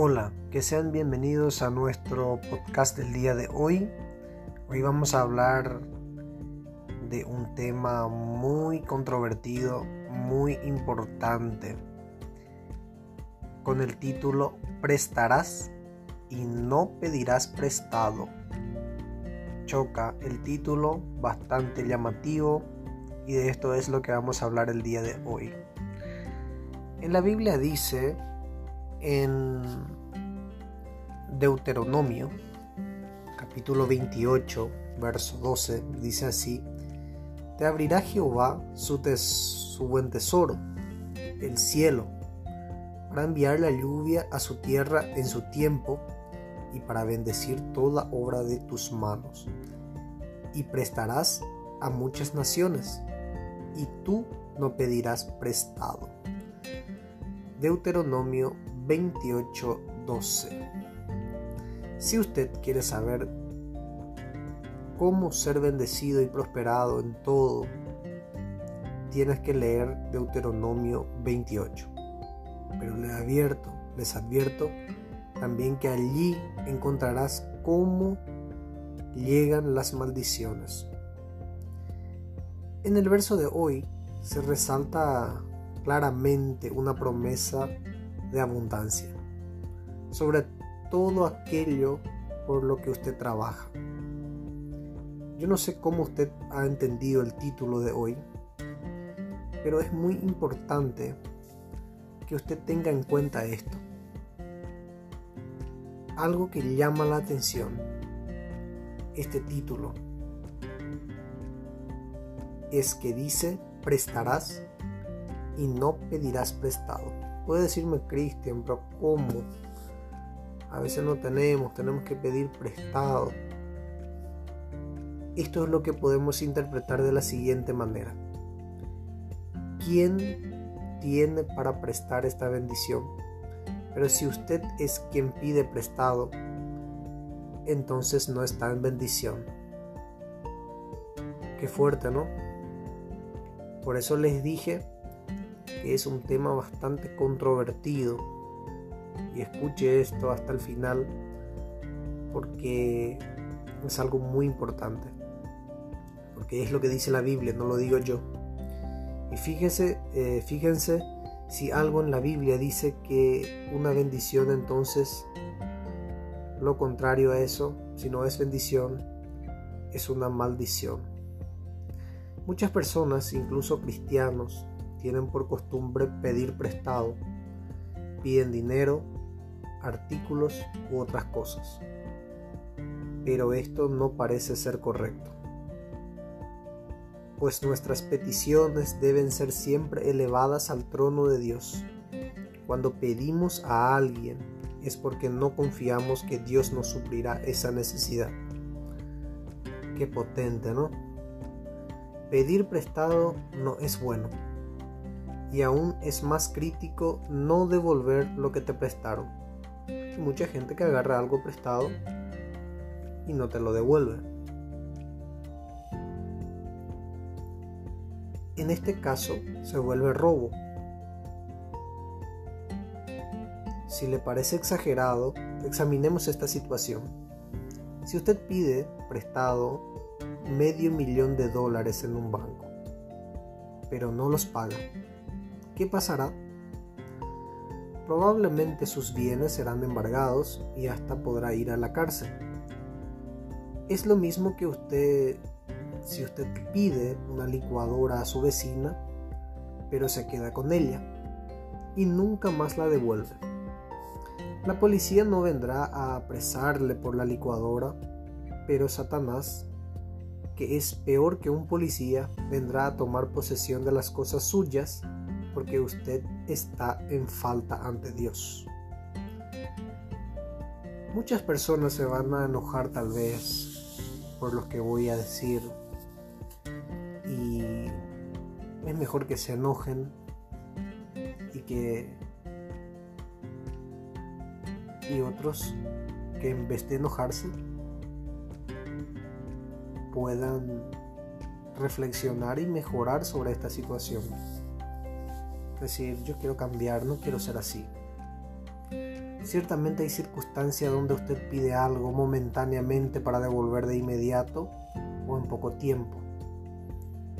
Hola, que sean bienvenidos a nuestro podcast del día de hoy. Hoy vamos a hablar de un tema muy controvertido, muy importante, con el título Prestarás y no pedirás prestado. Choca el título, bastante llamativo, y de esto es lo que vamos a hablar el día de hoy. En la Biblia dice en Deuteronomio, capítulo 28, verso 12, dice así, Te abrirá Jehová su, buen tesoro, el cielo, para enviar la lluvia a su tierra en su tiempo y para bendecir toda obra de tus manos. Y prestarás a muchas naciones, y tú no pedirás prestado. Deuteronomio 28:12. Si usted quiere saber cómo ser bendecido y prosperado en todo, tienes que leer Deuteronomio 28. Pero les advierto, les advierto también que allí encontrarás cómo llegan las maldiciones. En el verso de hoy se resalta claramente una promesa de abundancia sobre todo aquello por lo que usted trabaja. Yo no sé cómo usted ha entendido el título de hoy, pero es muy importante que usted tenga en cuenta esto. Algo que llama la atención, este título, es que dice prestarás y no pedirás prestado. Puede decirme Cristian, pero ¿cómo? A veces no tenemos, tenemos que pedir prestado. Esto es lo que podemos interpretar de la siguiente manera. ¿Quién tiene para prestar esta bendición? Pero si usted es quien pide prestado, entonces no está en bendición. Qué fuerte, ¿no? Por eso les dije que es un tema bastante controvertido. Y escuche esto hasta el final porque es algo muy importante. Porque es lo que dice la Biblia, no lo digo yo. Y fíjese, eh, fíjense si algo en la Biblia dice que una bendición entonces lo contrario a eso, si no es bendición, es una maldición. Muchas personas, incluso cristianos, tienen por costumbre pedir prestado. Piden dinero, artículos u otras cosas. Pero esto no parece ser correcto. Pues nuestras peticiones deben ser siempre elevadas al trono de Dios. Cuando pedimos a alguien es porque no confiamos que Dios nos suplirá esa necesidad. Qué potente, ¿no? Pedir prestado no es bueno y aún es más crítico no devolver lo que te prestaron. Hay mucha gente que agarra algo prestado y no te lo devuelve. En este caso se vuelve robo. Si le parece exagerado, examinemos esta situación. Si usted pide prestado medio millón de dólares en un banco, pero no los paga, ¿qué pasará? Probablemente sus bienes serán embargados y hasta podrá ir a la cárcel. Es lo mismo que usted, si usted pide una licuadora a su vecina, pero se queda con ella y nunca más la devuelve. La policía no vendrá a apresarle por la licuadora, pero Satanás, que es peor que un policía, vendrá a tomar posesión de las cosas suyas porque usted está en falta ante Dios. Muchas personas se van a enojar tal vez por lo que voy a decir y es mejor que se enojen y que y otros que en vez de enojarse puedan reflexionar y mejorar sobre esta situación decir, yo quiero cambiar, no quiero ser así. Ciertamente hay circunstancias donde usted pide algo momentáneamente para devolver de inmediato o en poco tiempo.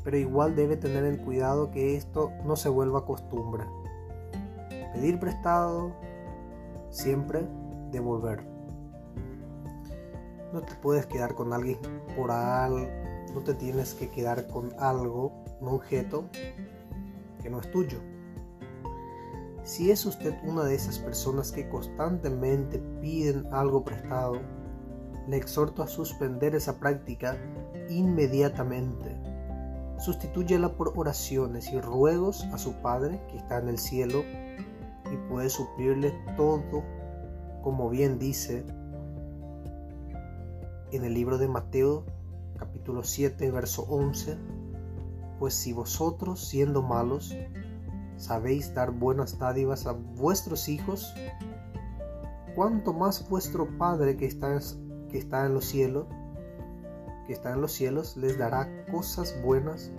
Pero igual debe tener en cuidado que esto no se vuelva costumbre. Pedir prestado, siempre devolver. No te puedes quedar con alguien por algo, no te tienes que quedar con algo, un objeto que no es tuyo. Si es usted una de esas personas que constantemente piden algo prestado, le exhorto a suspender esa práctica inmediatamente. Sustitúyela por oraciones y ruegos a su Padre que está en el cielo y puede suplirle todo, como bien dice en el libro de Mateo capítulo 7 verso 11, pues si vosotros siendo malos sabéis dar buenas dádivas a vuestros hijos, cuánto más vuestro Padre que está, que está en los cielos, que está en los cielos, les dará cosas buenas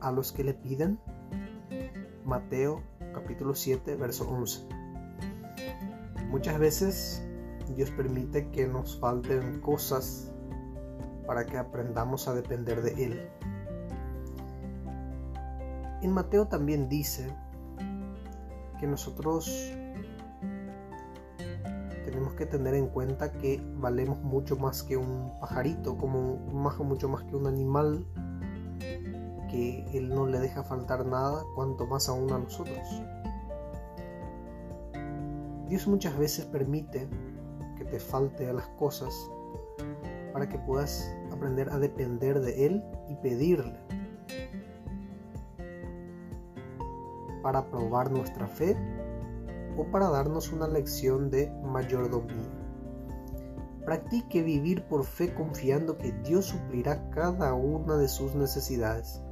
a los que le piden. Mateo capítulo 7, verso 11. Muchas veces Dios permite que nos falten cosas para que aprendamos a depender de Él. En Mateo también dice que nosotros tenemos que tener en cuenta que valemos mucho más que un pajarito, como más, mucho más que un animal, que Él no le deja faltar nada, cuanto más aún a nosotros. Dios muchas veces permite que te falte a las cosas para que puedas aprender a depender de Él y pedirle para probar nuestra fe o para darnos una lección de mayordomía. Practique vivir por fe confiando que Dios suplirá cada una de sus necesidades,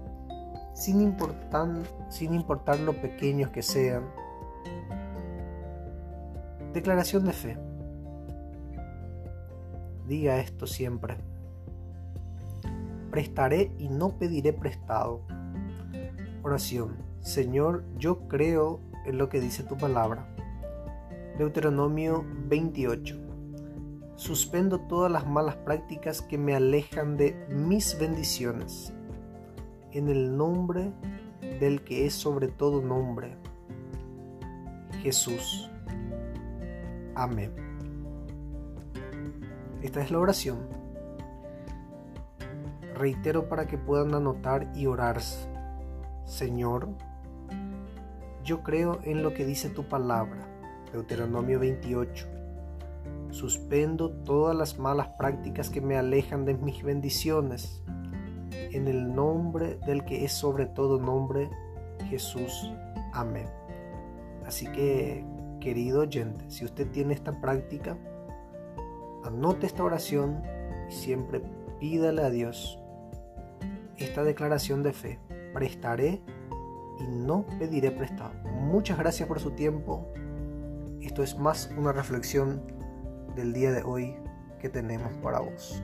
sin importar, sin importar lo pequeños que sean. Declaración de fe. Diga esto siempre. Prestaré y no pediré prestado. Oración. Señor, yo creo en lo que dice tu palabra. Deuteronomio 28. Suspendo todas las malas prácticas que me alejan de mis bendiciones. En el nombre del que es sobre todo nombre, Jesús. Amén. Esta es la oración. Reitero para que puedan anotar y orar. Señor, yo creo en lo que dice tu palabra. Deuteronomio 28. Suspendo todas las malas prácticas que me alejan de mis bendiciones. En el nombre del que es sobre todo nombre, Jesús. Amén. Así que, querido oyente, si usted tiene esta práctica, anote esta oración y siempre pídale a Dios esta declaración de fe. Prestaré y no pediré prestado. Muchas gracias por su tiempo. Esto es más una reflexión del día de hoy que tenemos para vos.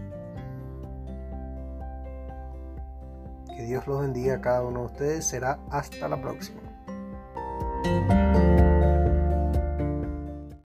Que Dios los bendiga a cada uno de ustedes. Será hasta la próxima.